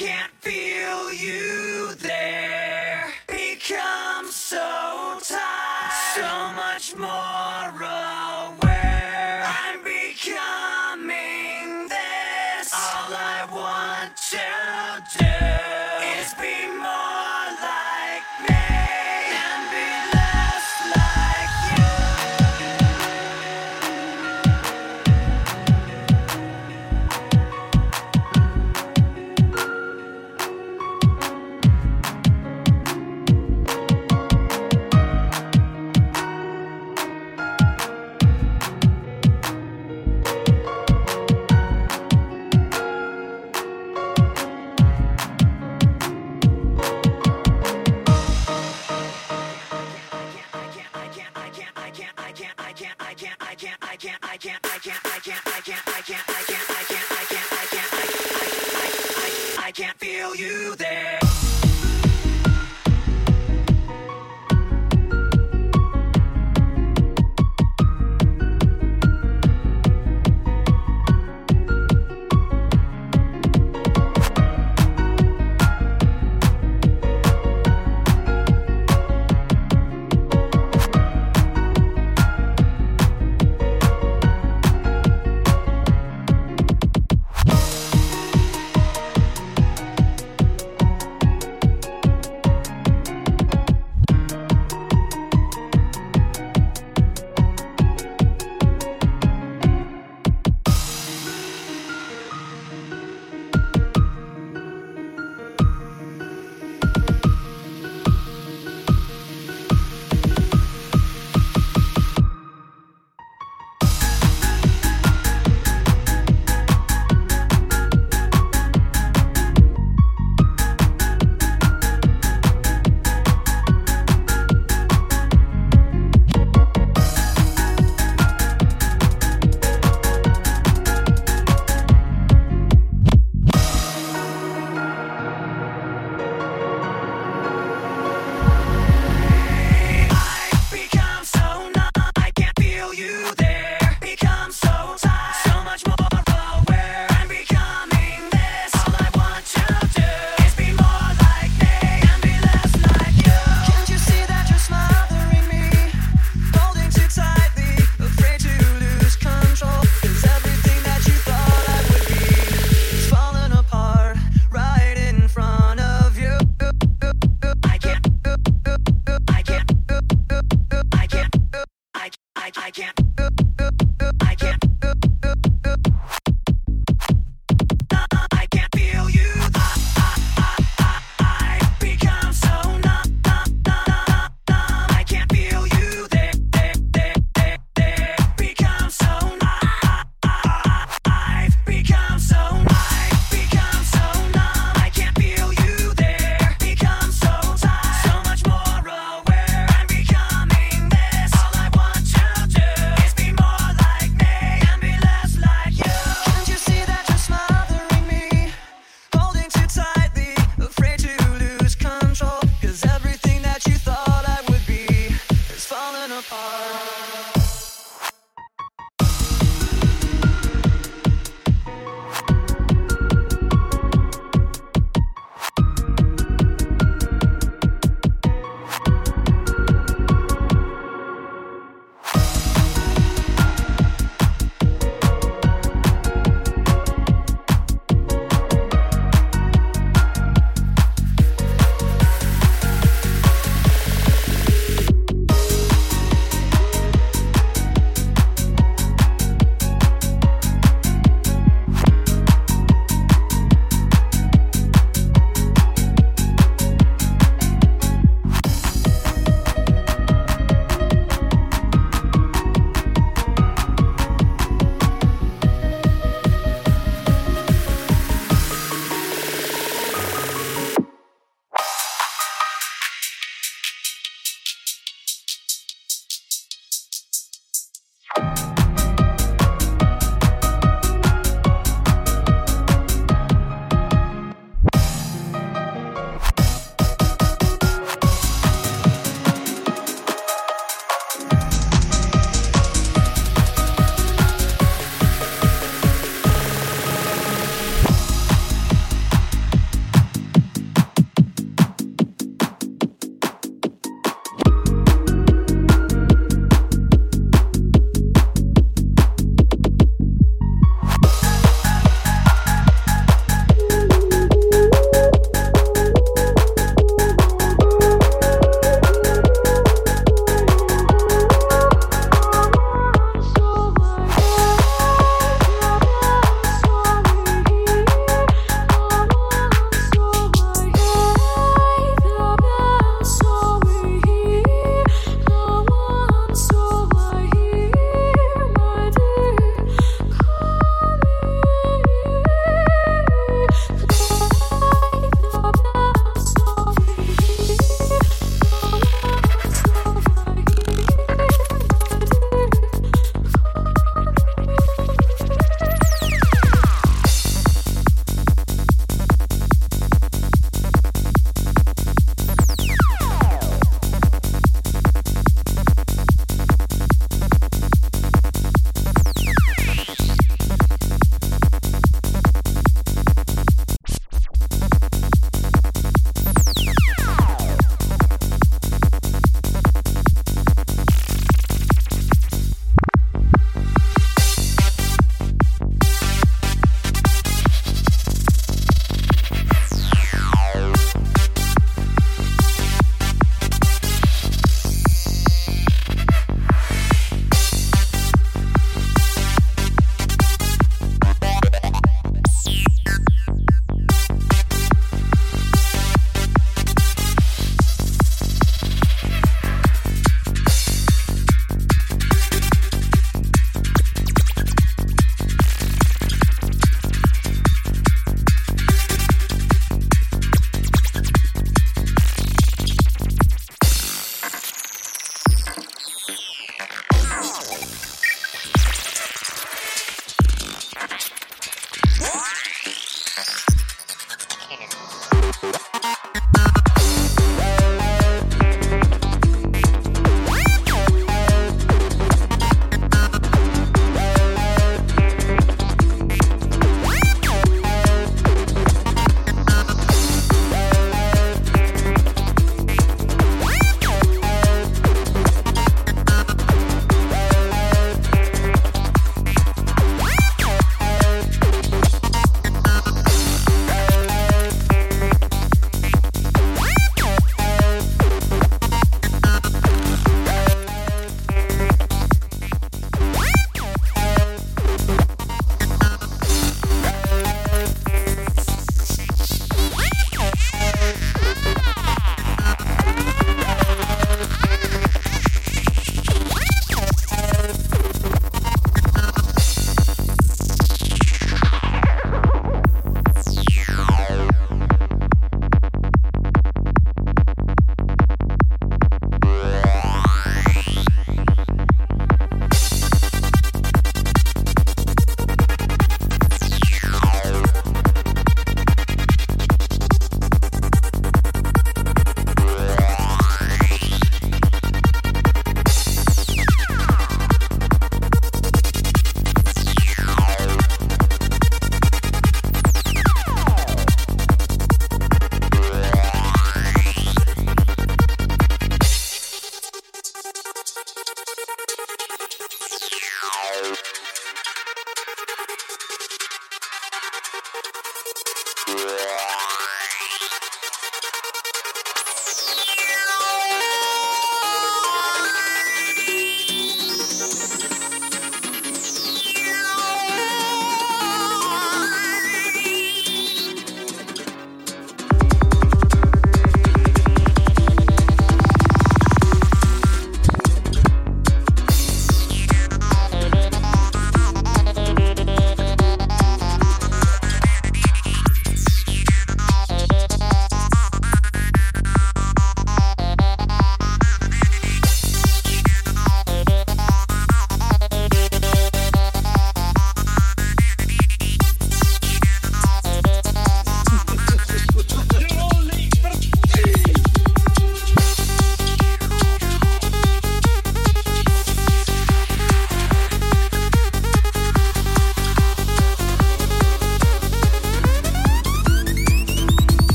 can't feel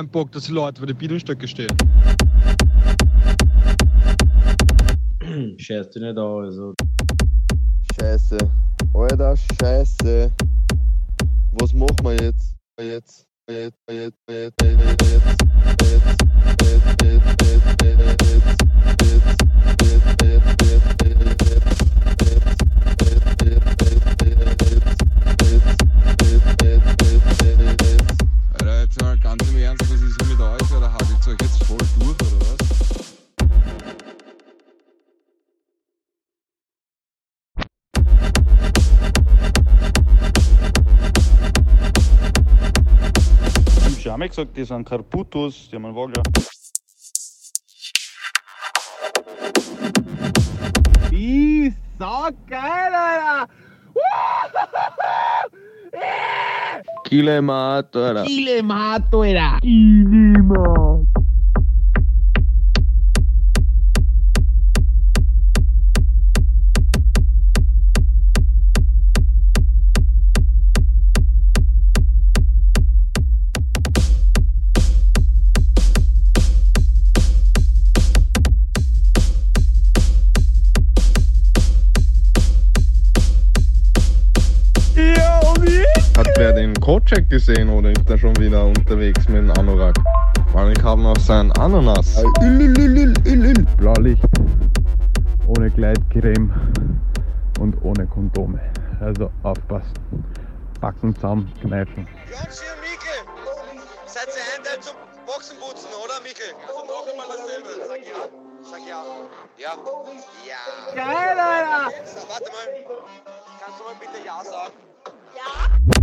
Keinen Bock, dass die Leute vor die Bienenstöcke stehen. Scheiß dich nicht an, also. que son carputos, llaman boga. Y cara. Kile mato era. Kile mato era. Kile mato. Gesehen oder ist er schon wieder unterwegs mit dem Anorak? Weil ich habe noch seinen Ananas. Blaulicht, ohne Gleitcreme und ohne Kondome. Also aufpassen. Backen zusammen, kneifen. Jungs, hier Mikkel. Seid ihr ein zum Boxenputzen, oder Mikkel? Also noch einmal dasselbe. Sag ja. Sag ja. Ja. Ja. Geil, Alter! Warte mal. Kannst du mal bitte Ja sagen? Stucky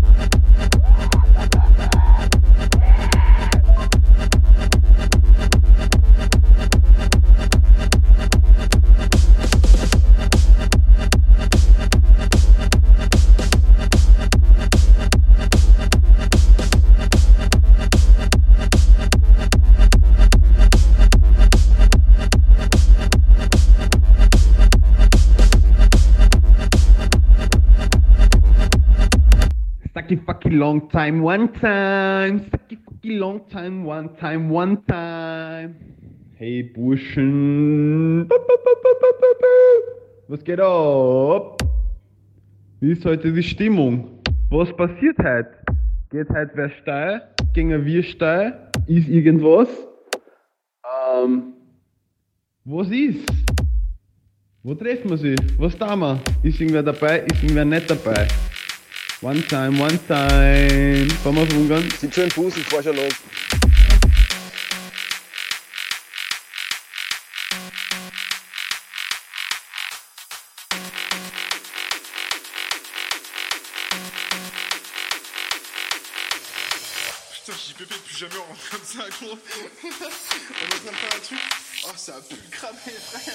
long time, one time. Stucky fucky long time, one time, one time. Hey Burschen. Was geht ab? Wie ist heute die Stimmung? Was passiert heute? Geht heute wer steil? Gehen wir steil? Ist irgendwas? Ähm. Was ist? Wo treffen wir sich? Was tun wir? Ist irgendwer dabei? Ist irgendwer nicht dabei? One time, one time. Wir auf Ungarn? Sieht schon im Fuß, ich fahr schon los. Putain, j'y pépé plus jamais on rentre comme ça, gros. on est en train de faire un truc. Oh, ça a pu cramer, frère.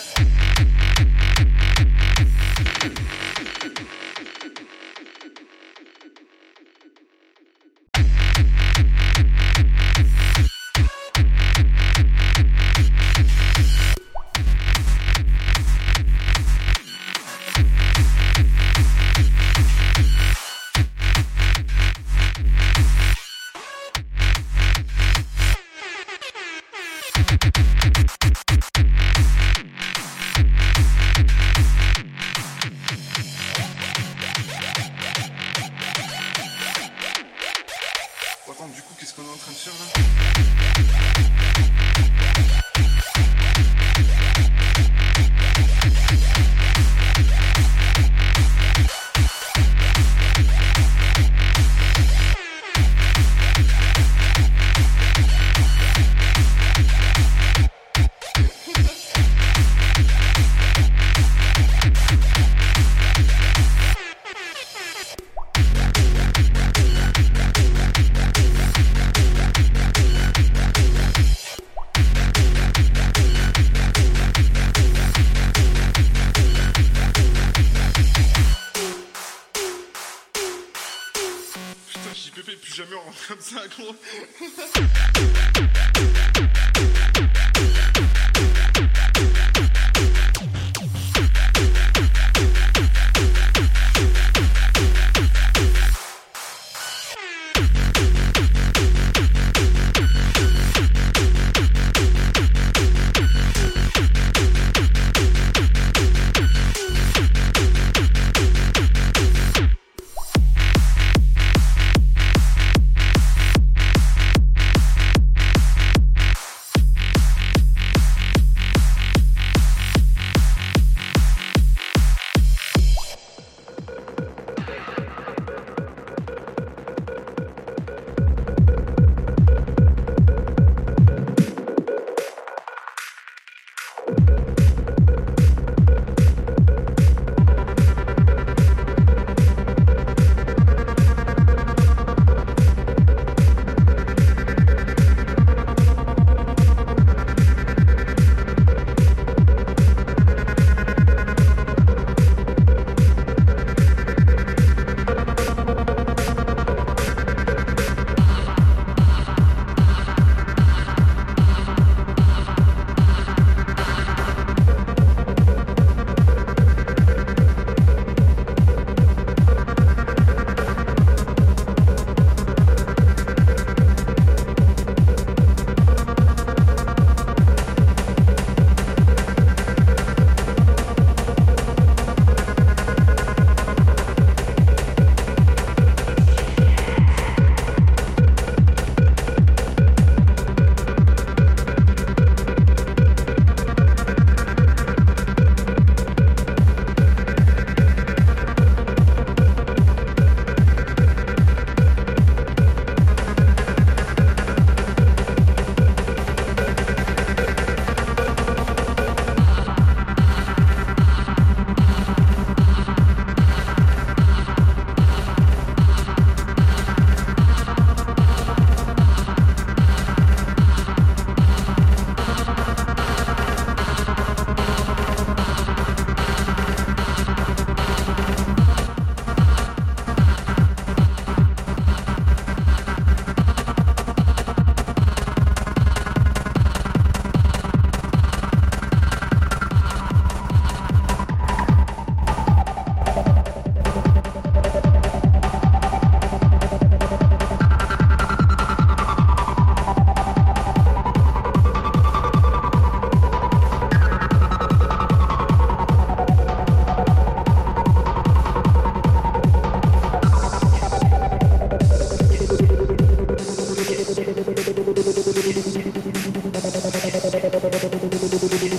Thank you.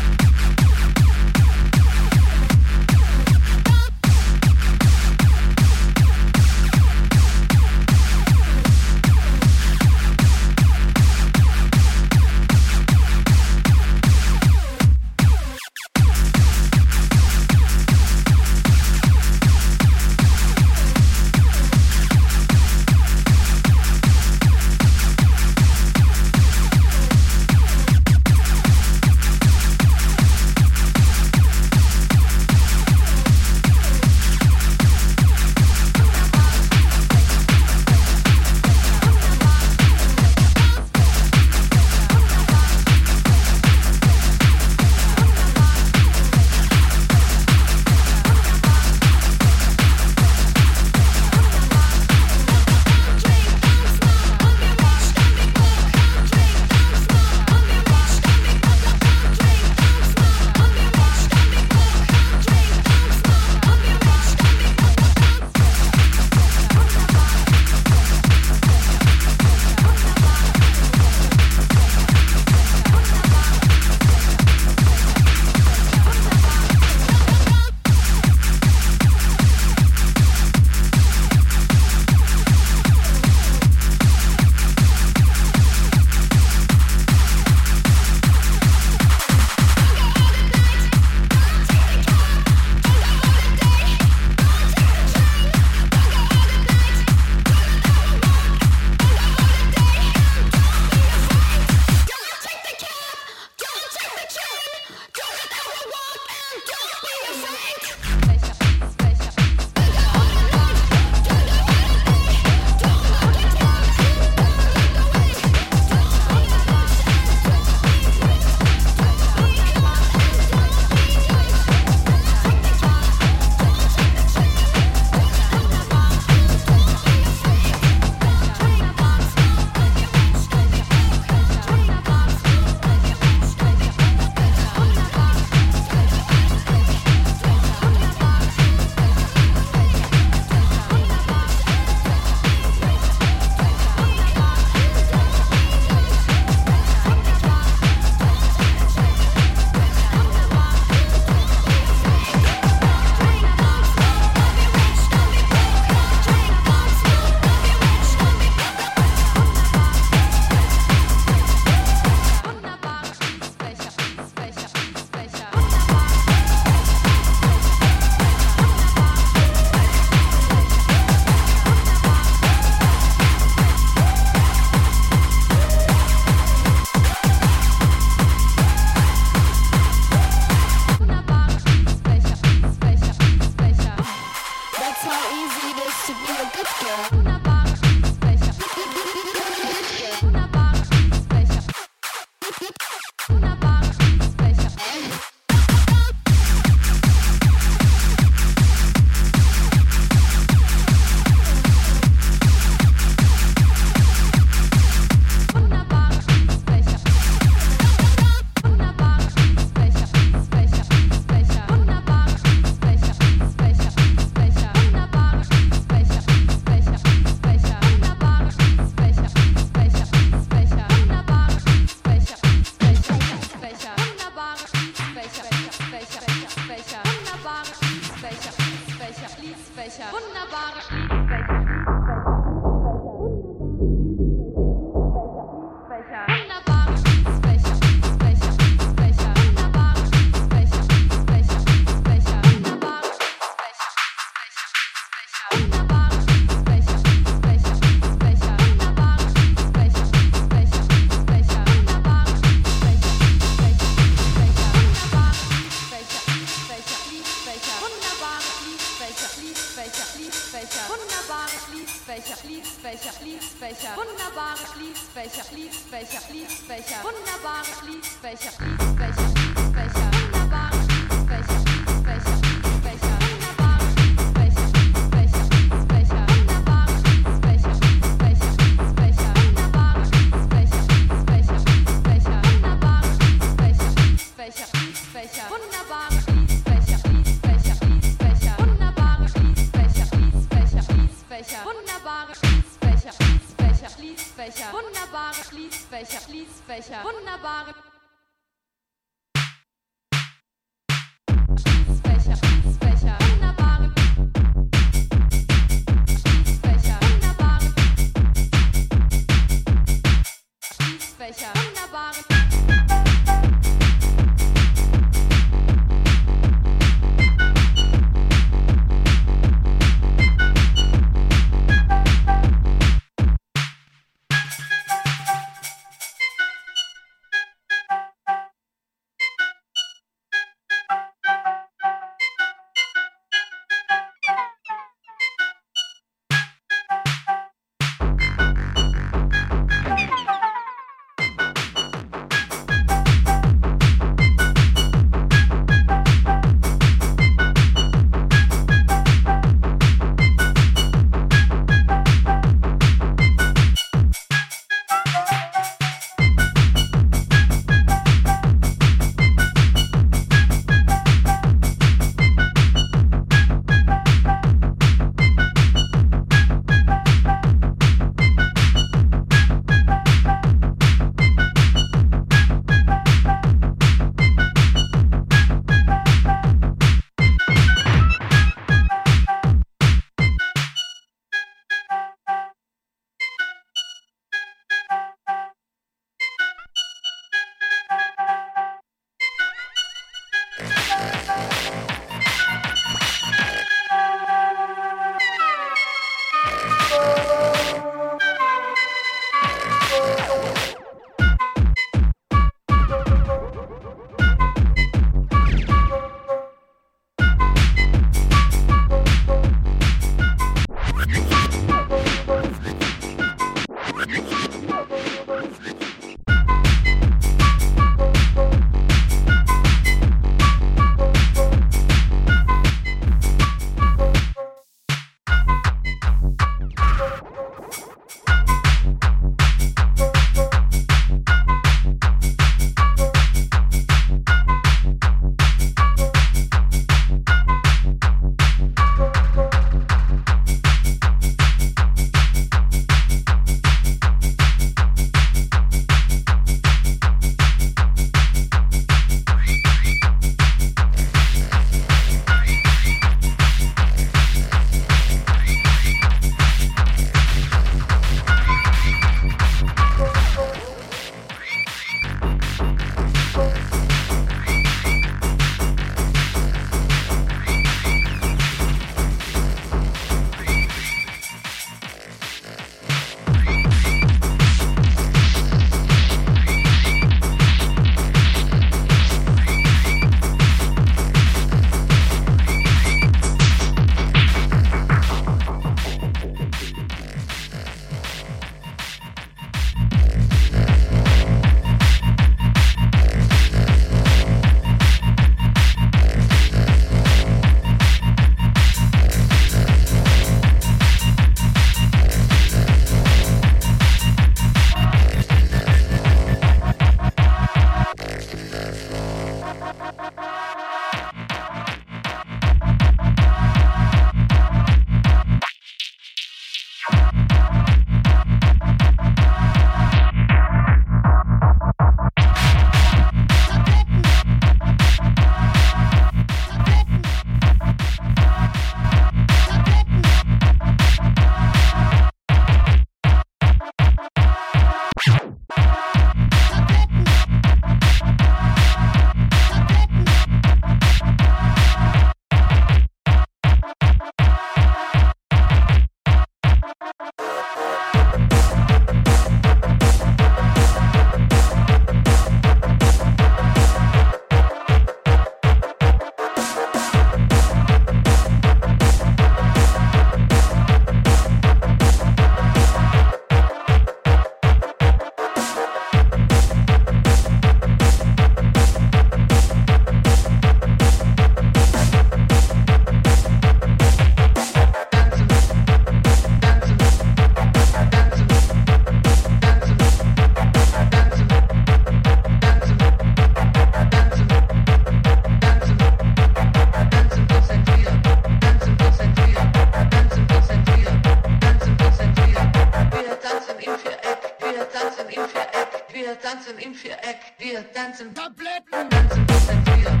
Ganzen Tabletten. Ganzen Tabletten.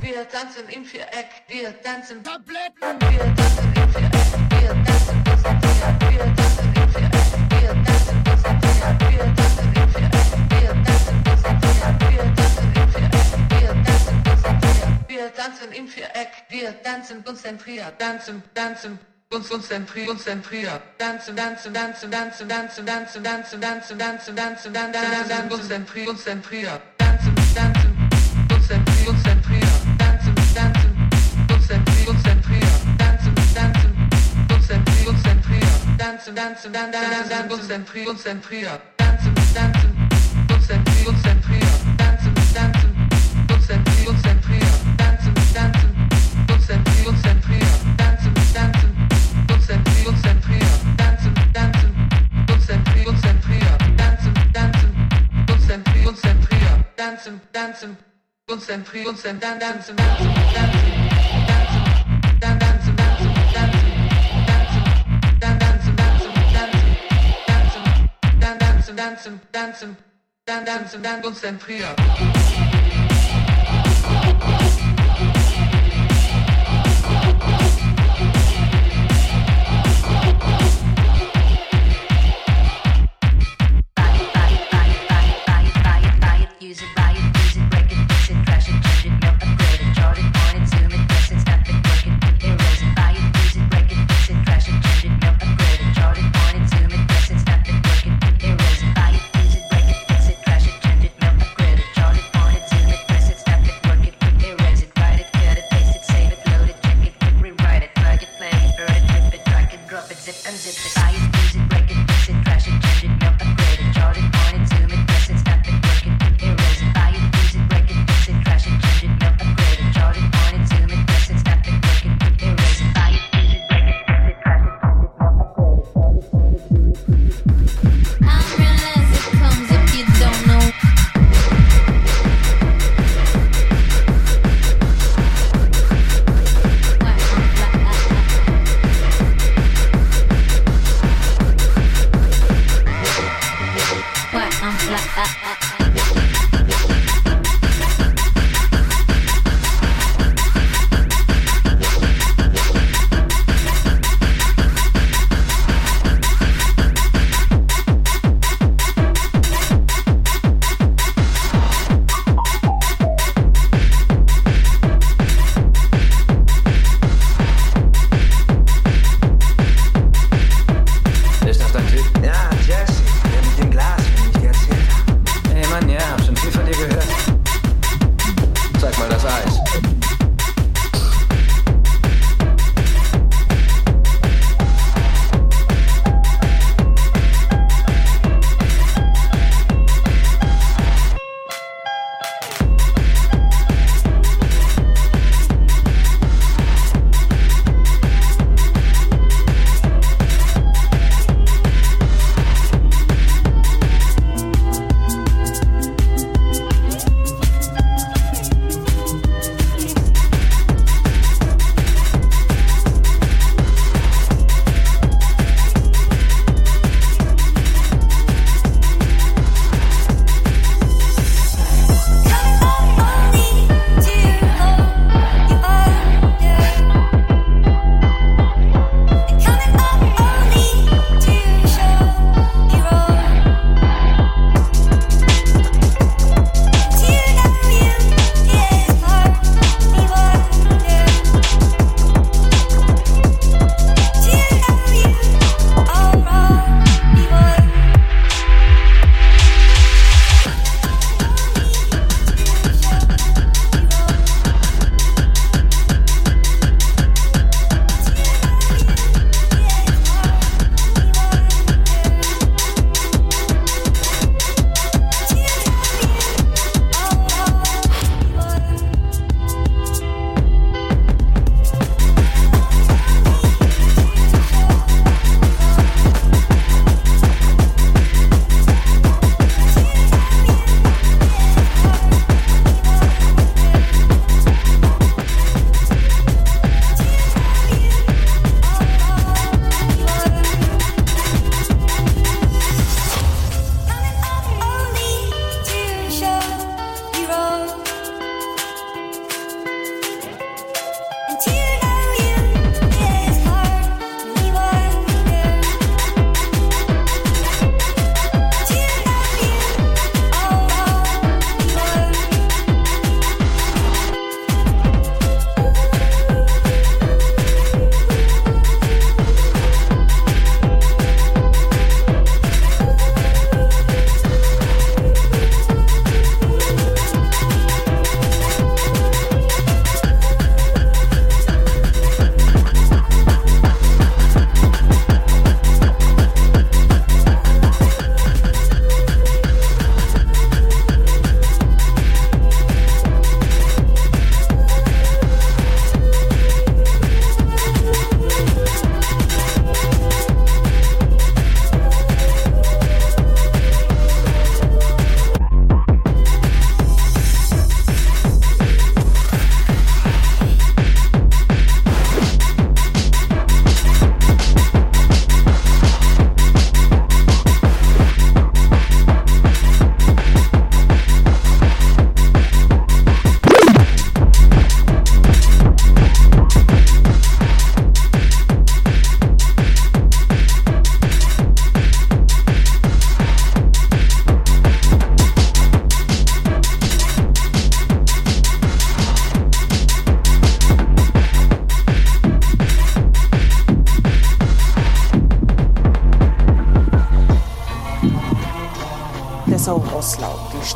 Wir tanzen im Viereck, wir tanzen. Tabletten, wir tanzen im Viereck, wir tanzen bis ans wir tanzen im Viereck, wir tanzen bis ans wir tanzen im Viereck, wir tanzen bis ans wir tanzen im Viereck, wir tanzen bis ans wir tanzen im Viereck, wir tanzen konzentriert, tanzen, tanzen uns konzentrieren, konzentrieren, tanzen, tanzen, tanzen, tanzen, tanzen, tanzen, tanzen, tanzen, tanzen, tanzen, tanzen, tanzen, konzentrieren, konzentrieren, tanzen, tanzen, konzentrieren, konzentrieren, tanzen, tanzen, konzentrieren, konzentrieren, tanzen, tanzen, konzentrieren, konzentrieren, tanzen, tanzen, tanzen, tanzen, konzentrieren, konzentrieren, tanzen, tanzen, konzentrieren, konzentrieren, tanzen, tanzen, konzentrieren, tanzen, tanzen, tanzen, tanzen, tanzen, tanzen, tanzen, tanzen. Tanzen, tanzen, tanzen, tanzen, tanzen, konzentrieren.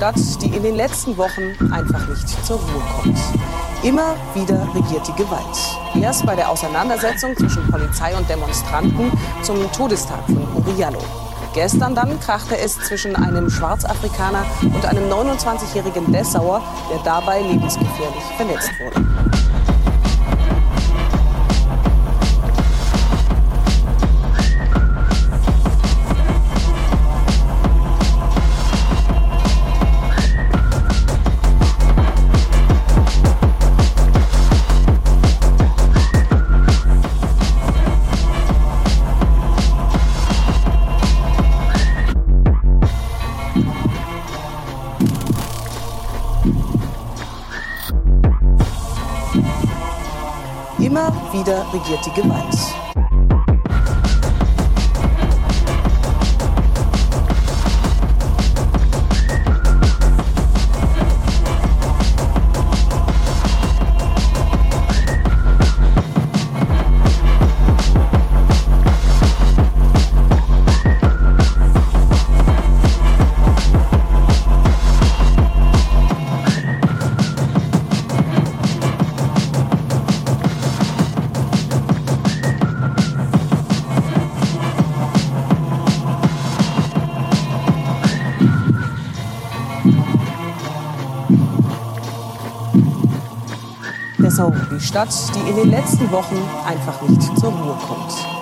Stadt, die in den letzten Wochen einfach nicht zur Ruhe kommt. Immer wieder regiert die Gewalt. Erst bei der Auseinandersetzung zwischen Polizei und Demonstranten zum Todestag von Uriallo. Gestern dann krachte es zwischen einem Schwarzafrikaner und einem 29-jährigen Dessauer, der dabei lebensgefährlich verletzt wurde. Wieder regiert Stadt, die in den letzten Wochen einfach nicht zur Ruhe kommt.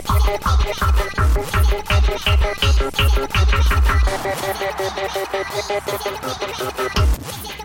Thank you.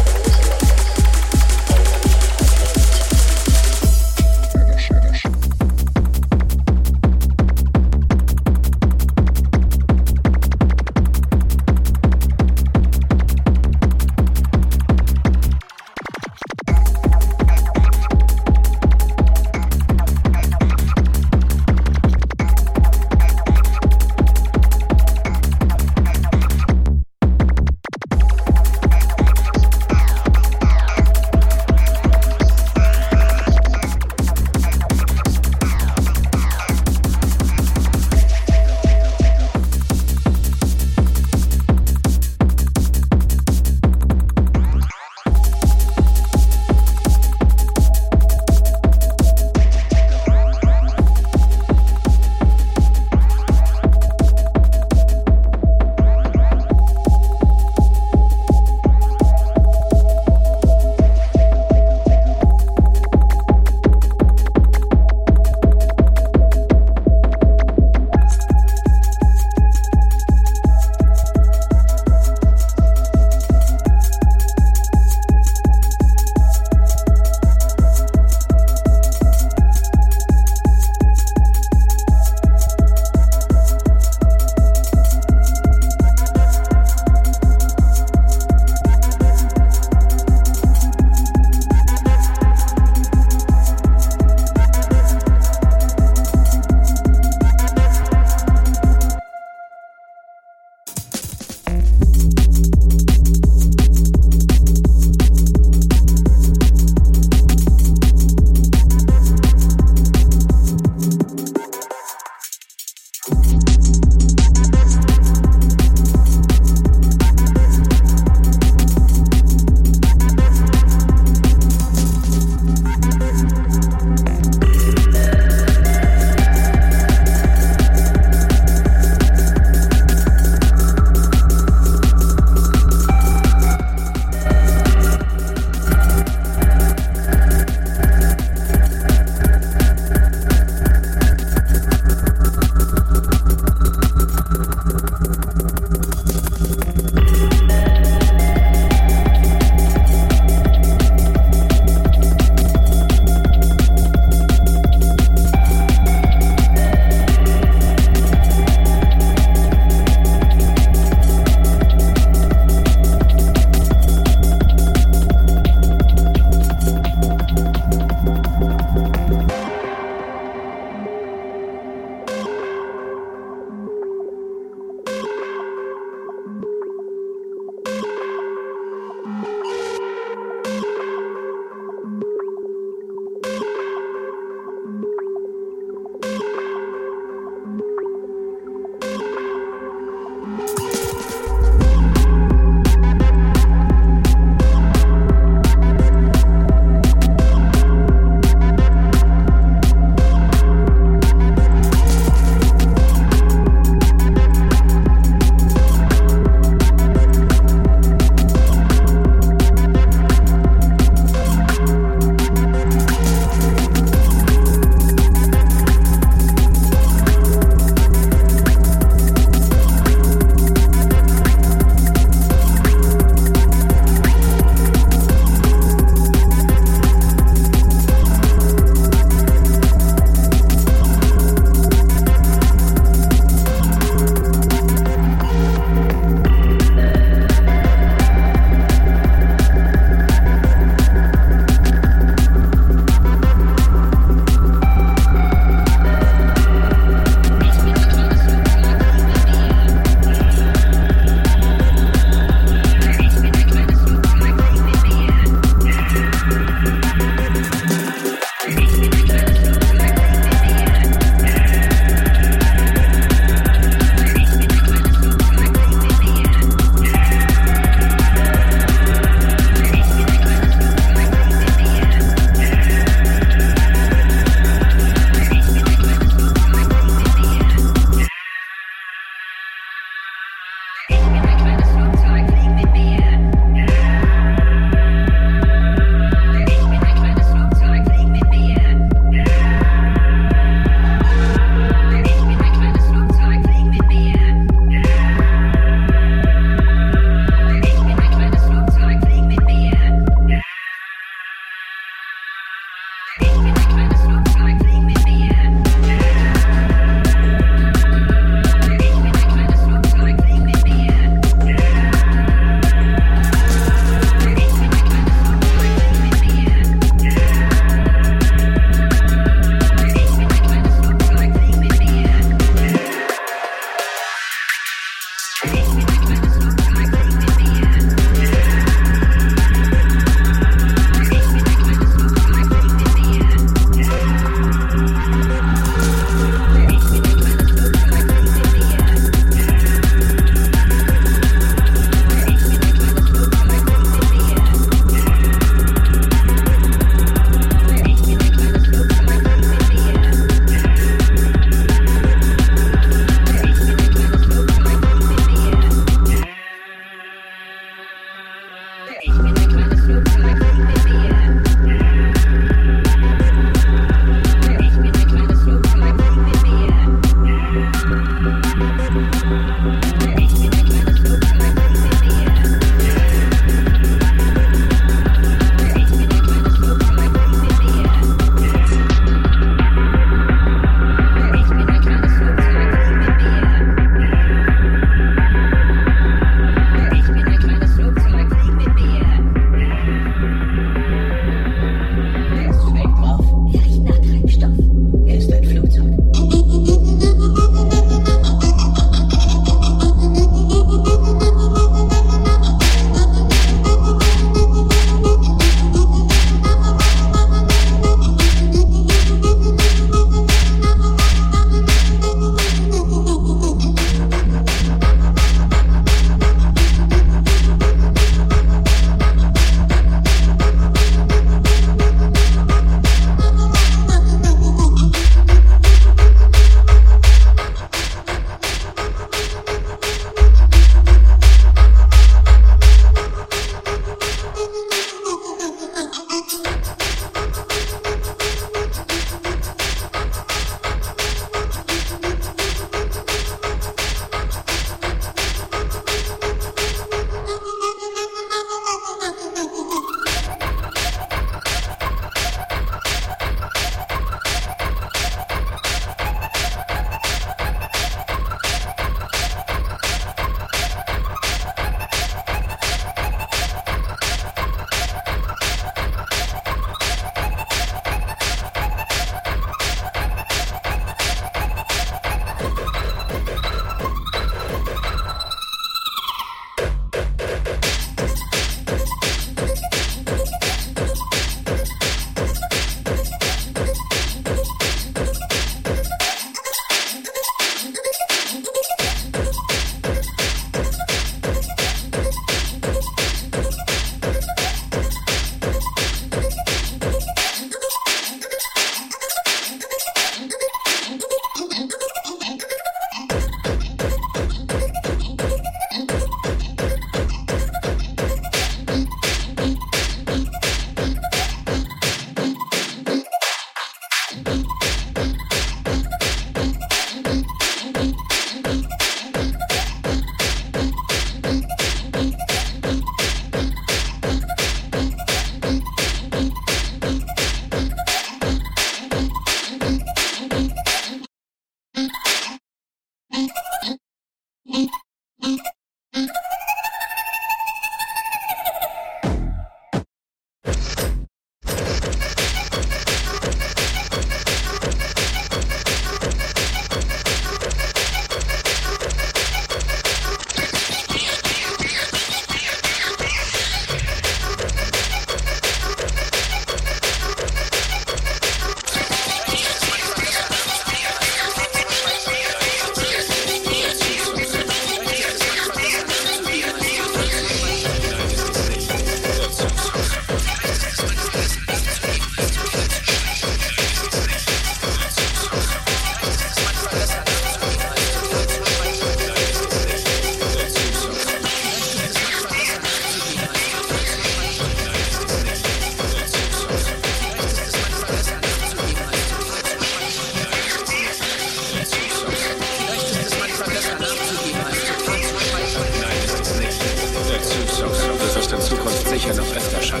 sicher noch öfter Schall.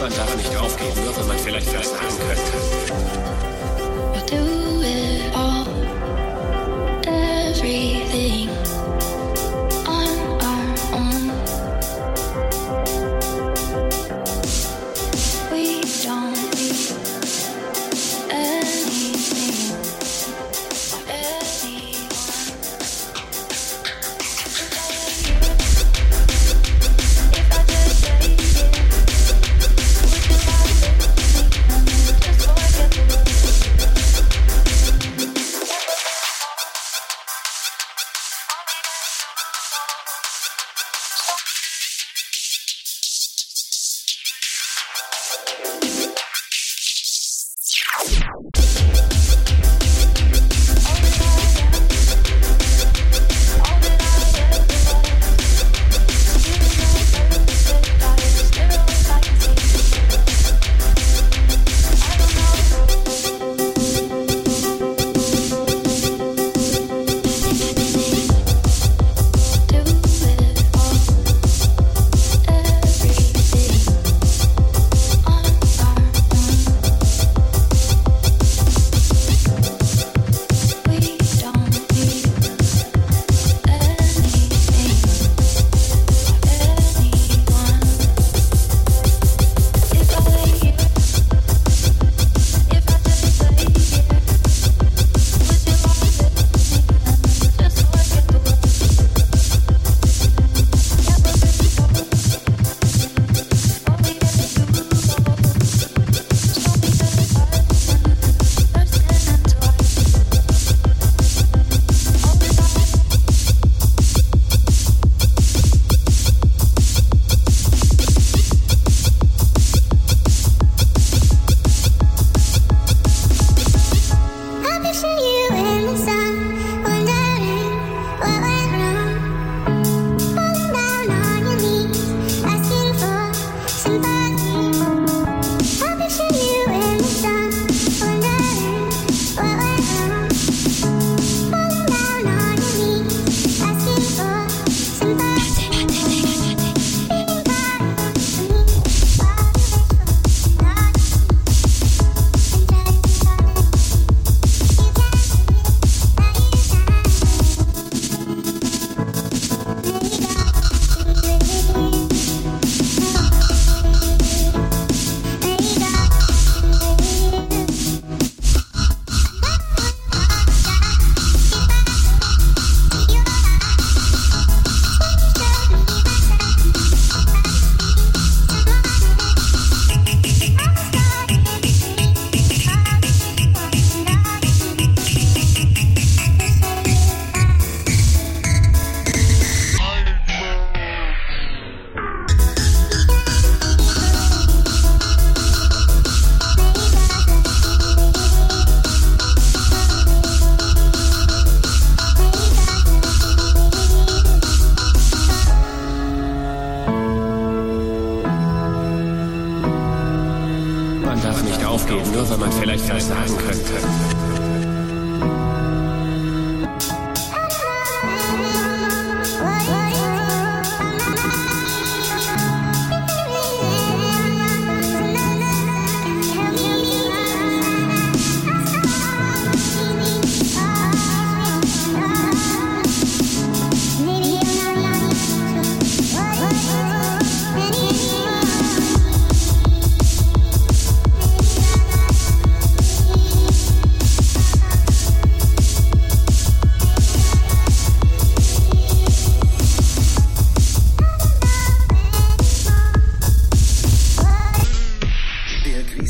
Man darf nicht aufgeben, nur wenn man vielleicht erst könnte.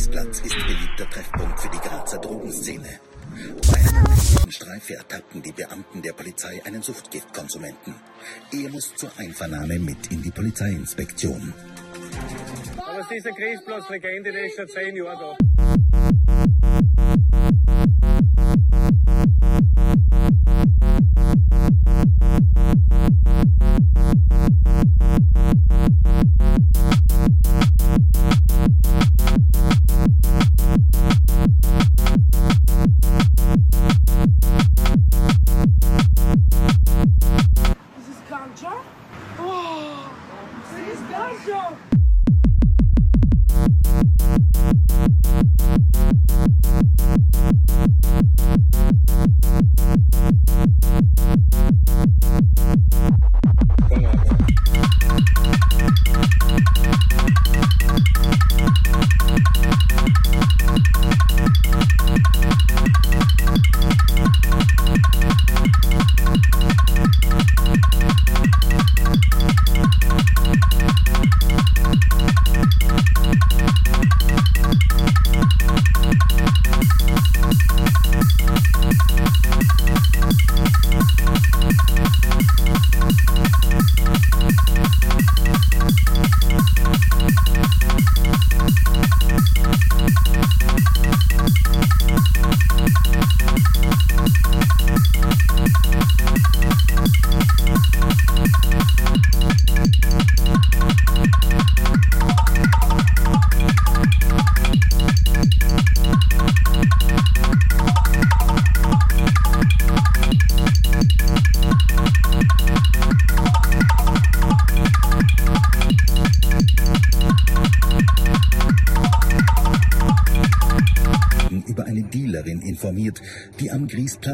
Königsplatz ist beliebter Treffpunkt für die Grazer Drogenszene. Bei einer einem Streife ertappten die Beamten der Polizei einen Suchtgiftkonsumenten. Er muss zur Einvernahme mit in die Polizeiinspektion. Aber es ist eine Kriegsplatz-Legende, der ist schon zehn Jahre da.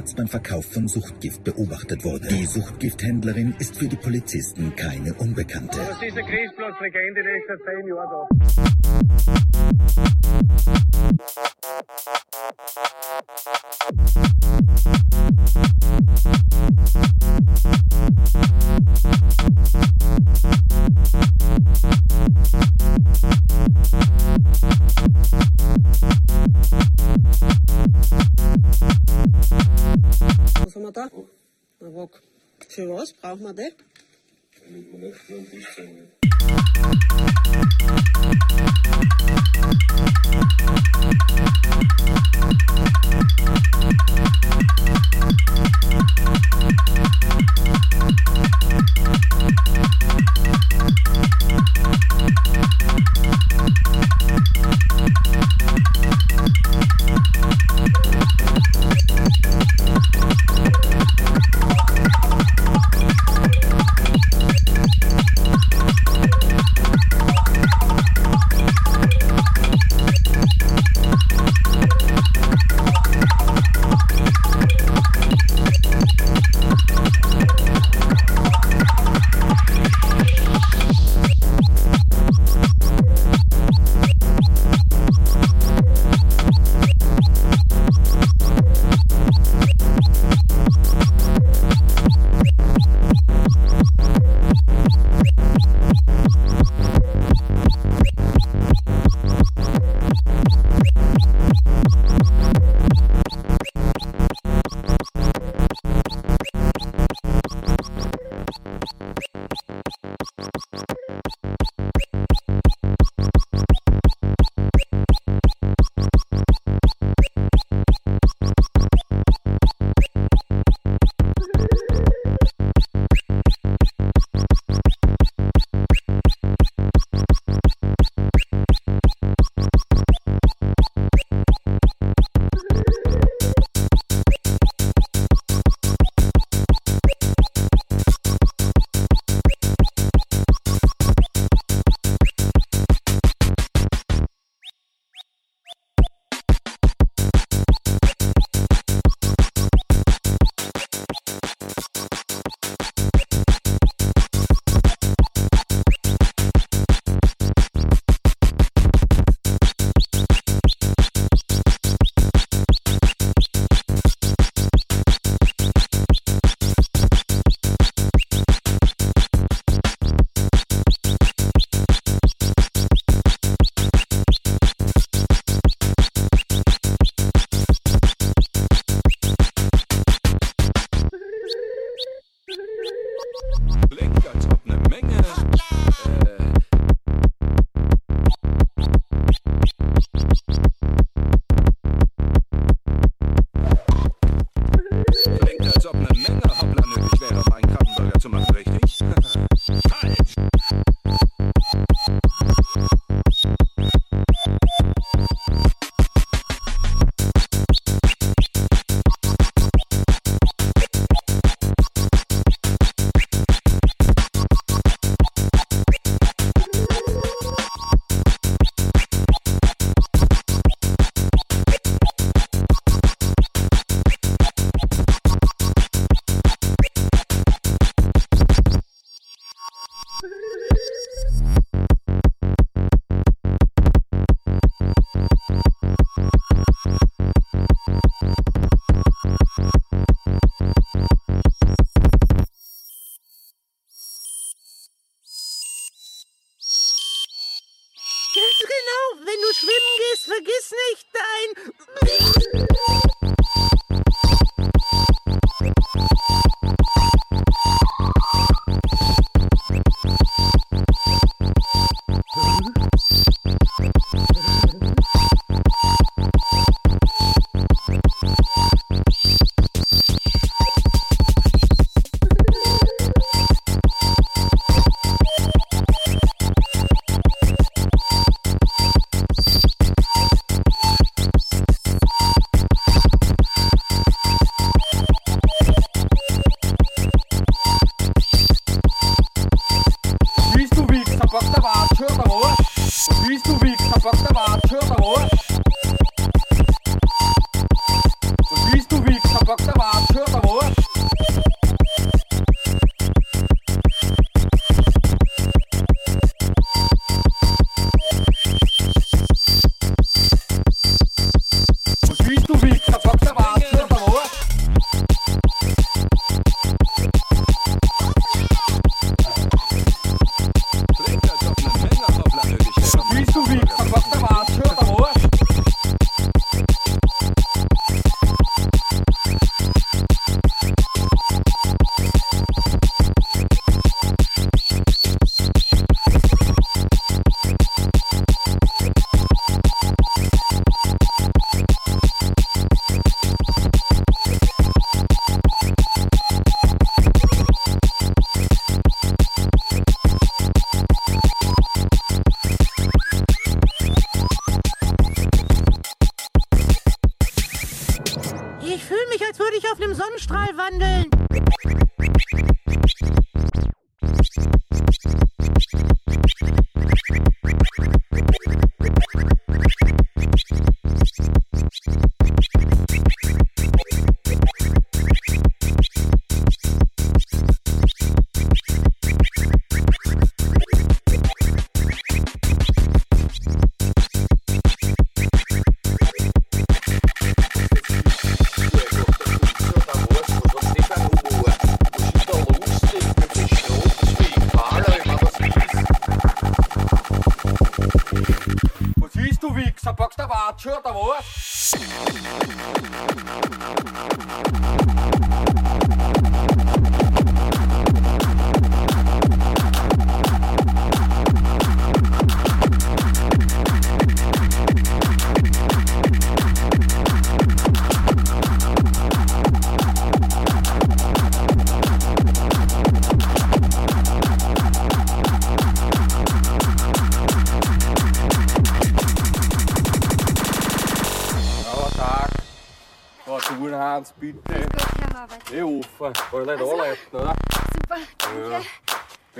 Griesplatz beim Verkauf von Suchtgift beobachtet wurde. Die Suchtgifthändlerin ist für die Polizisten keine Unbekannte. Das ist eine Griesplatz-Legende, die ist schon zehn Jahre da.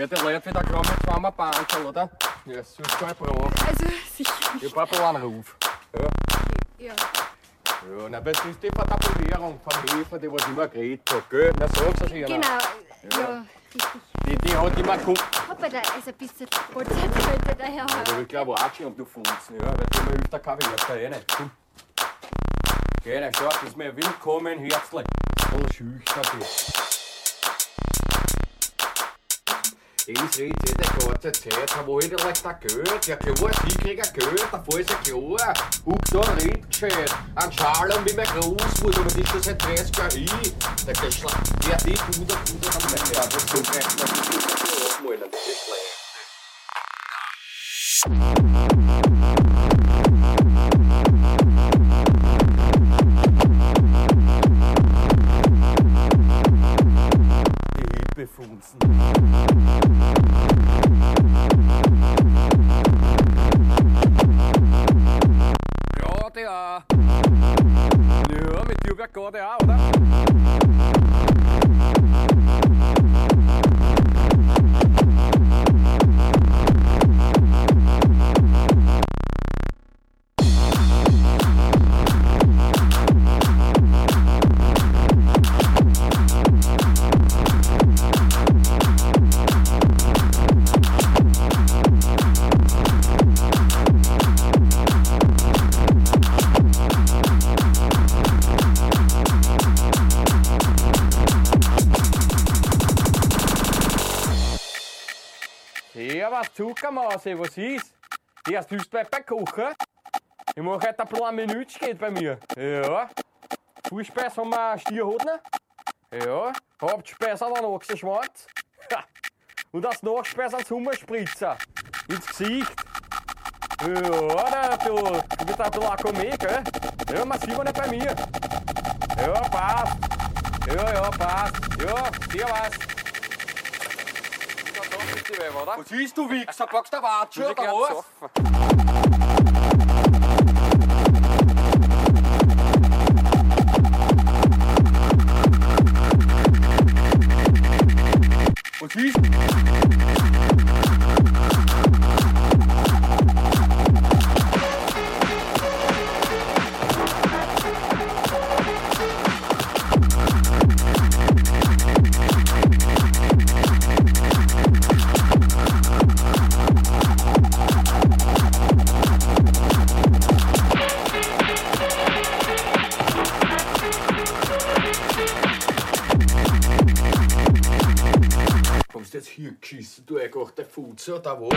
Die Leute wieder kommen mit zweimal Bankel, oder? Ja, sonst kein Problem. Also, sicher. Ich brauche einen Anruf. Ja. Ja. Ja, na, das ist die Vertabulierung vom Hefer, die was immer geredet hat, gell? Na, sag's euch Genau, ja, richtig. Die, die hat immer geguckt. Papa, da ist ein bisschen Polizei könnte daher Ja, da will ich glaube Watschen und du Funzen, ja, weil du mir der Kaffee, da eh nicht. Komm. Geh, na, schau, ist mir willkommen, herzlich. Voll schüchtern bist. Ich rede jede ganze Zeit, wo ich vielleicht da Geld? Ja klar, sie kriegen Geld, davor ist ja klar. Huck so ein Rind gescheit, ein Schalom wie mein Großmutter, aber die ist schon seit 30 Jahren hin. Der Geschla... Ja, die Bruder, Bruder, dann mein Ja, das kommt recht, das ist nicht abmalen, das ist schlecht. Die Hilfefunzen. Ja, der auch. Ja, mit dir der auch, oder? Zuckermaße, was ist? Ja, hast du bei Kochen? Ich mache heute ein paar Minuten geht bei mir. Ja. Fußspeis haben wir Stierhoden. Ja. Hauptspeis wir einen Ochsenschwanz. Ha. Und als Nachspeis einen Sommerspritzer. Ins Gesicht. Ja, du, du bist ein bisschen Akkumet, gell? Ja, man sieht man nicht bei mir. Ja, passt. Ja, ja, passt. Ja, servus. Was ist du, Wichser? Packst du eine Watsche oder was? Was ist? Jetzt hier geschissen, du eingeachter Futze oder was?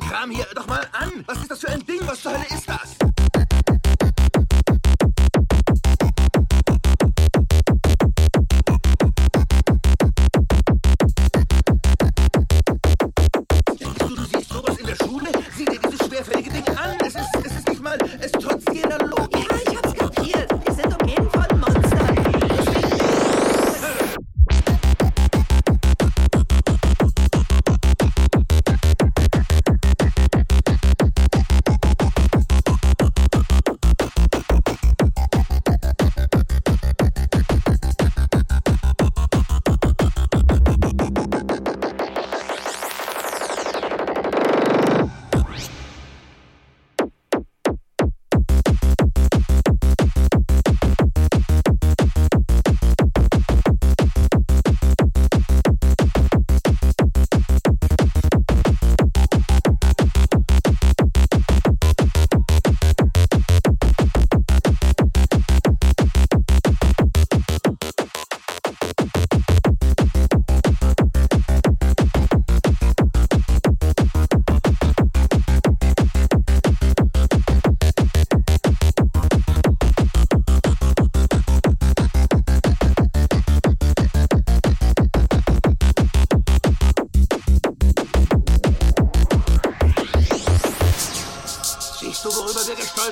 Kram hier doch mal an. Was ist das für ein Ding? Was zur Hölle ist das?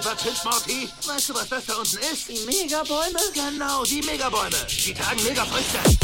was hilft, Morty? Weißt du, was das da unten ist? Die Megabäume? Genau, die Megabäume. Die tragen Megafrüchte.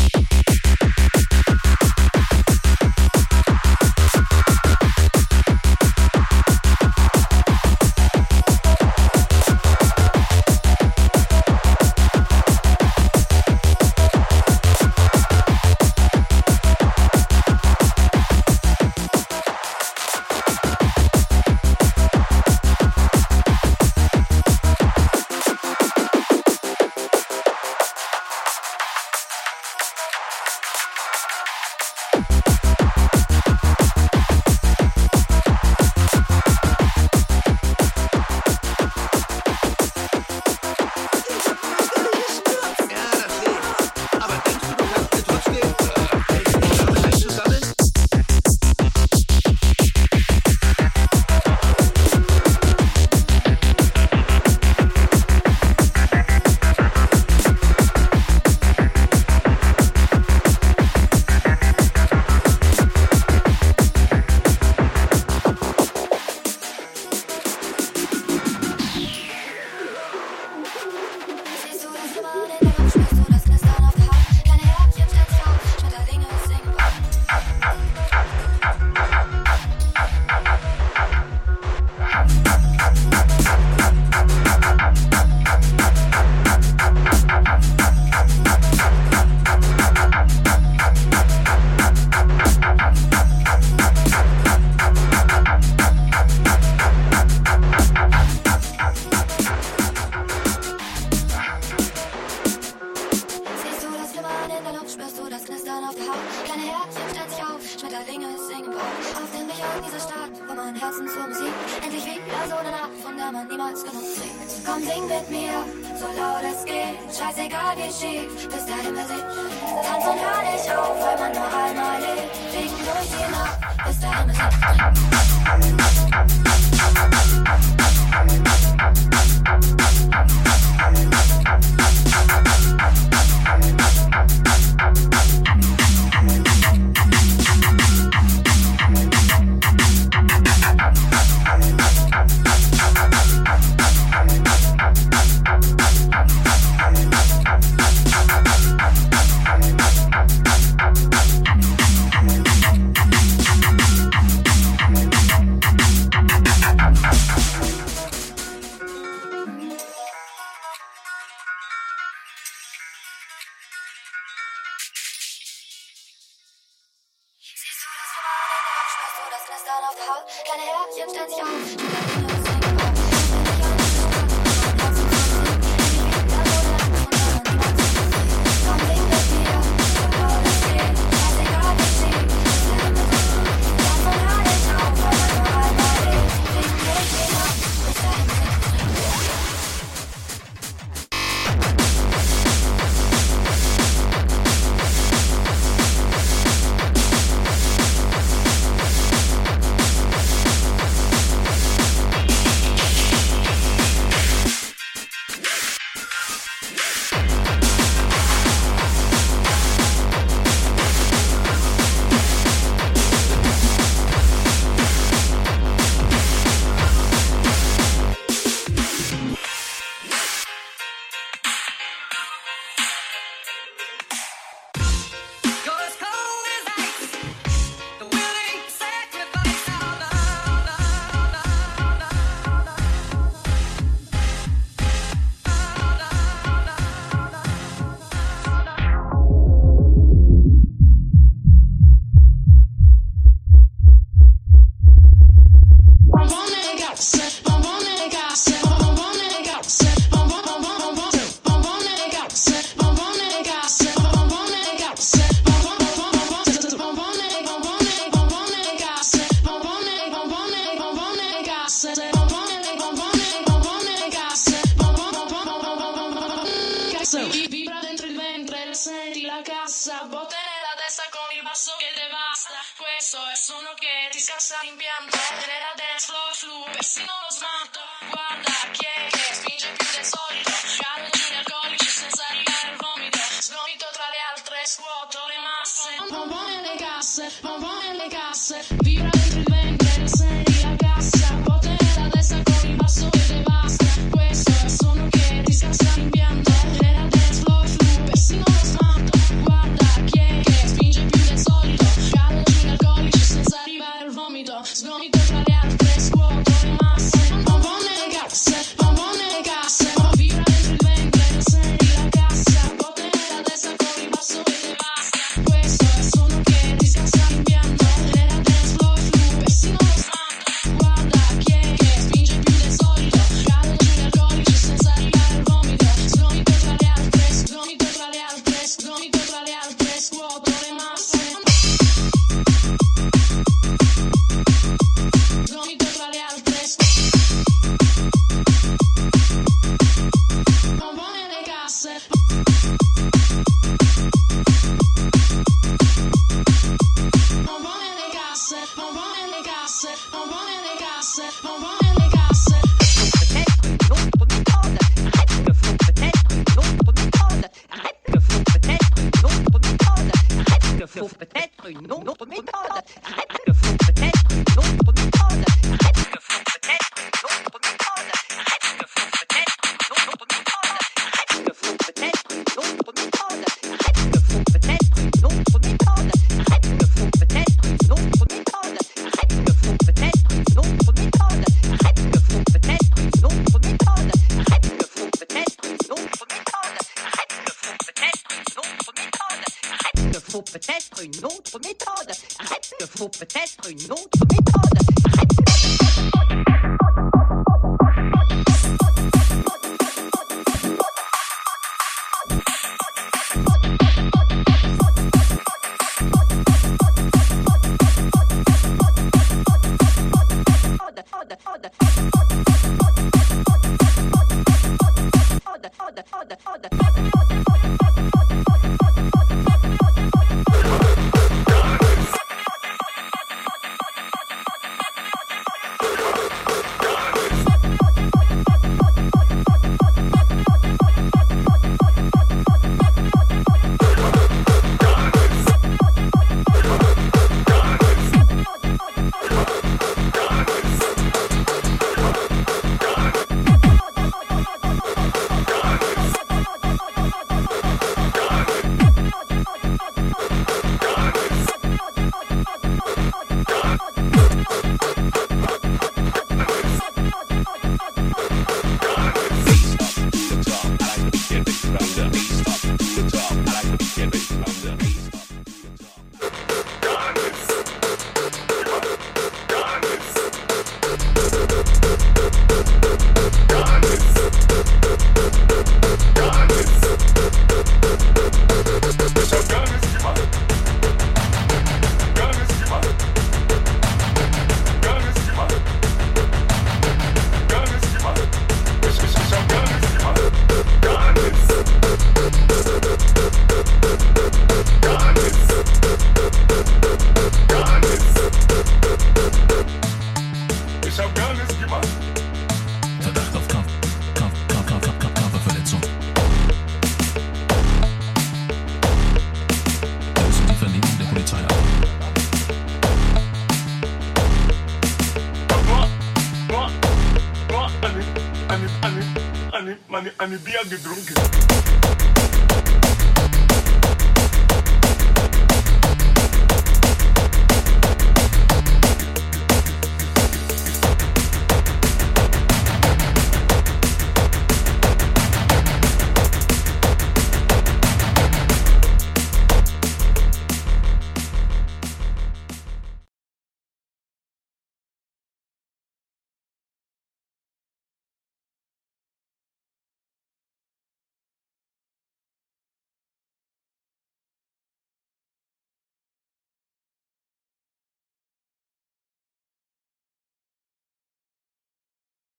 and be a drunk.